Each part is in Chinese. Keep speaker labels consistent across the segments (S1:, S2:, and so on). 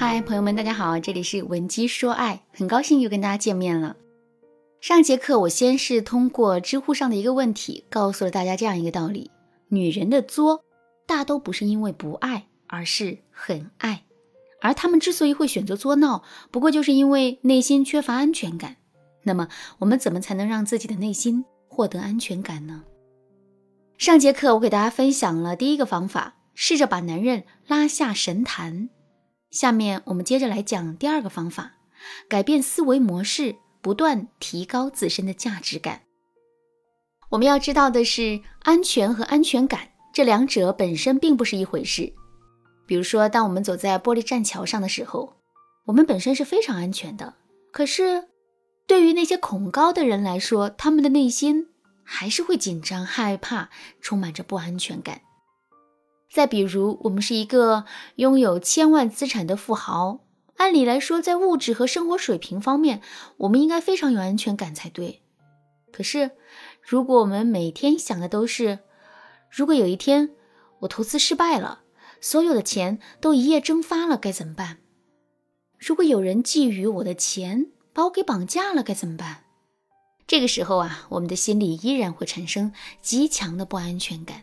S1: 嗨，朋友们，大家好，这里是文姬说爱，很高兴又跟大家见面了。上节课我先是通过知乎上的一个问题，告诉了大家这样一个道理：女人的作，大都不是因为不爱，而是很爱。而她们之所以会选择作闹，不过就是因为内心缺乏安全感。那么，我们怎么才能让自己的内心获得安全感呢？上节课我给大家分享了第一个方法，试着把男人拉下神坛。下面我们接着来讲第二个方法，改变思维模式，不断提高自身的价值感。我们要知道的是，安全和安全感这两者本身并不是一回事。比如说，当我们走在玻璃栈桥上的时候，我们本身是非常安全的。可是，对于那些恐高的人来说，他们的内心还是会紧张、害怕，充满着不安全感。再比如，我们是一个拥有千万资产的富豪，按理来说，在物质和生活水平方面，我们应该非常有安全感才对。可是，如果我们每天想的都是，如果有一天我投资失败了，所有的钱都一夜蒸发了，该怎么办？如果有人觊觎我的钱，把我给绑架了，该怎么办？这个时候啊，我们的心里依然会产生极强的不安全感。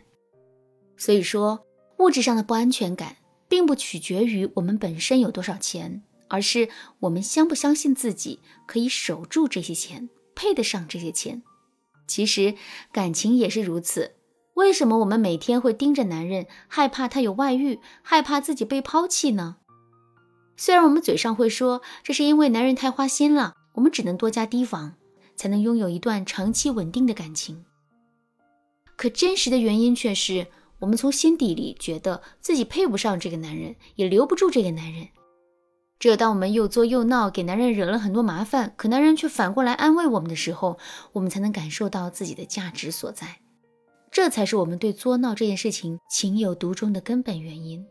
S1: 所以说。物质上的不安全感，并不取决于我们本身有多少钱，而是我们相不相信自己可以守住这些钱，配得上这些钱。其实感情也是如此。为什么我们每天会盯着男人，害怕他有外遇，害怕自己被抛弃呢？虽然我们嘴上会说这是因为男人太花心了，我们只能多加提防，才能拥有一段长期稳定的感情。可真实的原因却是。我们从心底里觉得自己配不上这个男人，也留不住这个男人。只有当我们又作又闹，给男人惹了很多麻烦，可男人却反过来安慰我们的时候，我们才能感受到自己的价值所在。这才是我们对作闹这件事情情有独钟的根本原因。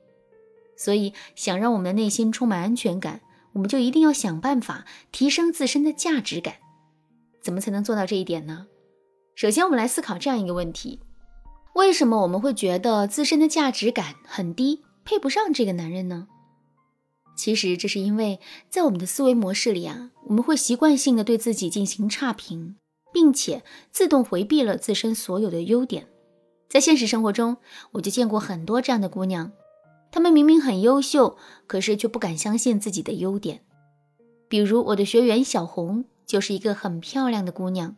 S1: 所以，想让我们的内心充满安全感，我们就一定要想办法提升自身的价值感。怎么才能做到这一点呢？首先，我们来思考这样一个问题。为什么我们会觉得自身的价值感很低，配不上这个男人呢？其实这是因为在我们的思维模式里啊，我们会习惯性的对自己进行差评，并且自动回避了自身所有的优点。在现实生活中，我就见过很多这样的姑娘，她们明明很优秀，可是却不敢相信自己的优点。比如我的学员小红就是一个很漂亮的姑娘，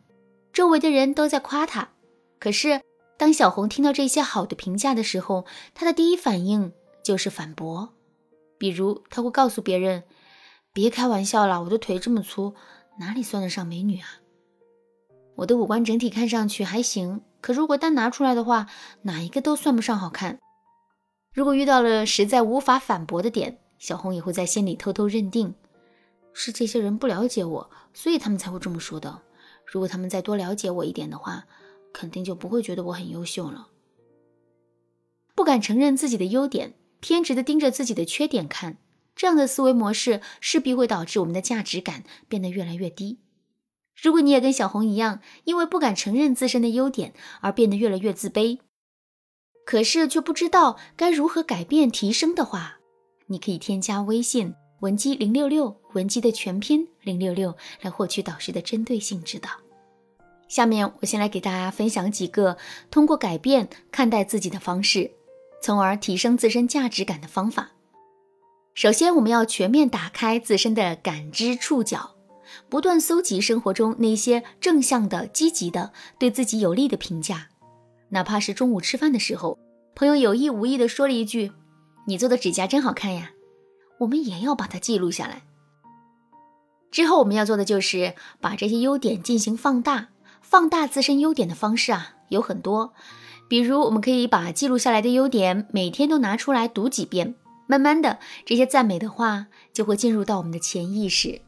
S1: 周围的人都在夸她，可是。当小红听到这些好的评价的时候，她的第一反应就是反驳。比如，她会告诉别人：“别开玩笑了，我的腿这么粗，哪里算得上美女啊？我的五官整体看上去还行，可如果单拿出来的话，哪一个都算不上好看。”如果遇到了实在无法反驳的点，小红也会在心里偷偷认定：是这些人不了解我，所以他们才会这么说的。如果他们再多了解我一点的话，肯定就不会觉得我很优秀了。不敢承认自己的优点，偏执的盯着自己的缺点看，这样的思维模式势必会导致我们的价值感变得越来越低。如果你也跟小红一样，因为不敢承认自身的优点而变得越来越自卑，可是却不知道该如何改变提升的话，你可以添加微信文姬零六六，文姬的全拼零六六，来获取导师的针对性指导。下面我先来给大家分享几个通过改变看待自己的方式，从而提升自身价值感的方法。首先，我们要全面打开自身的感知触角，不断搜集生活中那些正向的、积极的、对自己有利的评价。哪怕是中午吃饭的时候，朋友有意无意地说了一句：“你做的指甲真好看呀”，我们也要把它记录下来。之后，我们要做的就是把这些优点进行放大。放大自身优点的方式啊有很多，比如我们可以把记录下来的优点每天都拿出来读几遍，慢慢的这些赞美的话就会进入到我们的潜意识。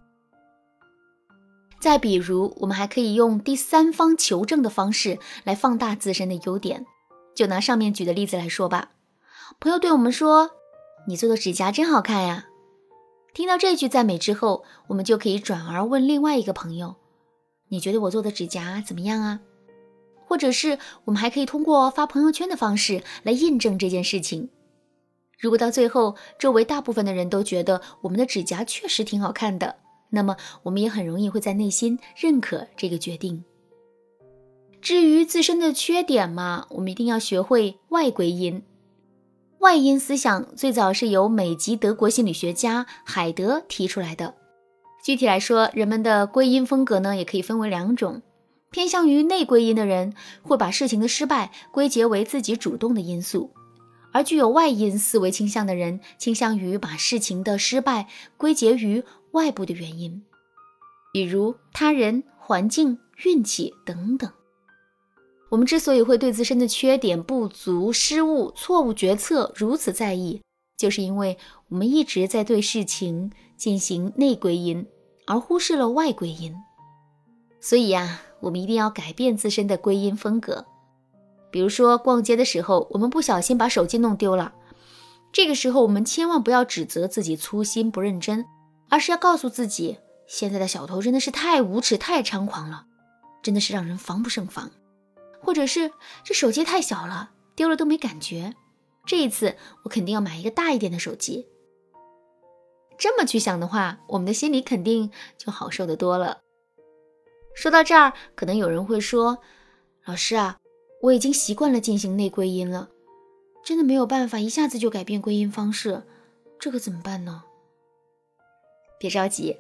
S1: 再比如，我们还可以用第三方求证的方式来放大自身的优点。就拿上面举的例子来说吧，朋友对我们说：“你做的指甲真好看呀。”听到这句赞美之后，我们就可以转而问另外一个朋友。你觉得我做的指甲怎么样啊？或者是我们还可以通过发朋友圈的方式来印证这件事情。如果到最后周围大部分的人都觉得我们的指甲确实挺好看的，那么我们也很容易会在内心认可这个决定。至于自身的缺点嘛，我们一定要学会外归因。外因思想最早是由美籍德国心理学家海德提出来的。具体来说，人们的归因风格呢，也可以分为两种。偏向于内归因的人，会把事情的失败归结为自己主动的因素；而具有外因思维倾向的人，倾向于把事情的失败归结于外部的原因，比如他人、环境、运气等等。我们之所以会对自身的缺点、不足、失误、错误决策如此在意，就是因为我们一直在对事情进行内归因，而忽视了外归因。所以呀，我们一定要改变自身的归因风格。比如说，逛街的时候，我们不小心把手机弄丢了，这个时候我们千万不要指责自己粗心不认真，而是要告诉自己，现在的小偷真的是太无耻、太猖狂了，真的是让人防不胜防。或者是这手机太小了，丢了都没感觉。这一次我肯定要买一个大一点的手机。这么去想的话，我们的心里肯定就好受得多了。说到这儿，可能有人会说：“老师啊，我已经习惯了进行内归因了，真的没有办法一下子就改变归因方式，这可怎么办呢？”别着急，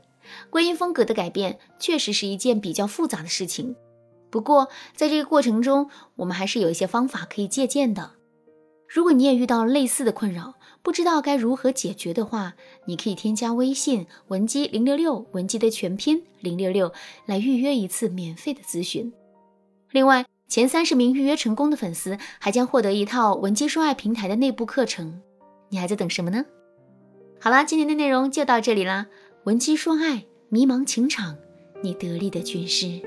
S1: 归因风格的改变确实是一件比较复杂的事情。不过，在这个过程中，我们还是有一些方法可以借鉴的。如果你也遇到类似的困扰，不知道该如何解决的话，你可以添加微信文姬零六六，文姬的全拼零六六，来预约一次免费的咨询。另外，前三十名预约成功的粉丝还将获得一套文姬说爱平台的内部课程。你还在等什么呢？好啦，今天的内容就到这里啦。文姬说爱，迷茫情场，你得力的军师。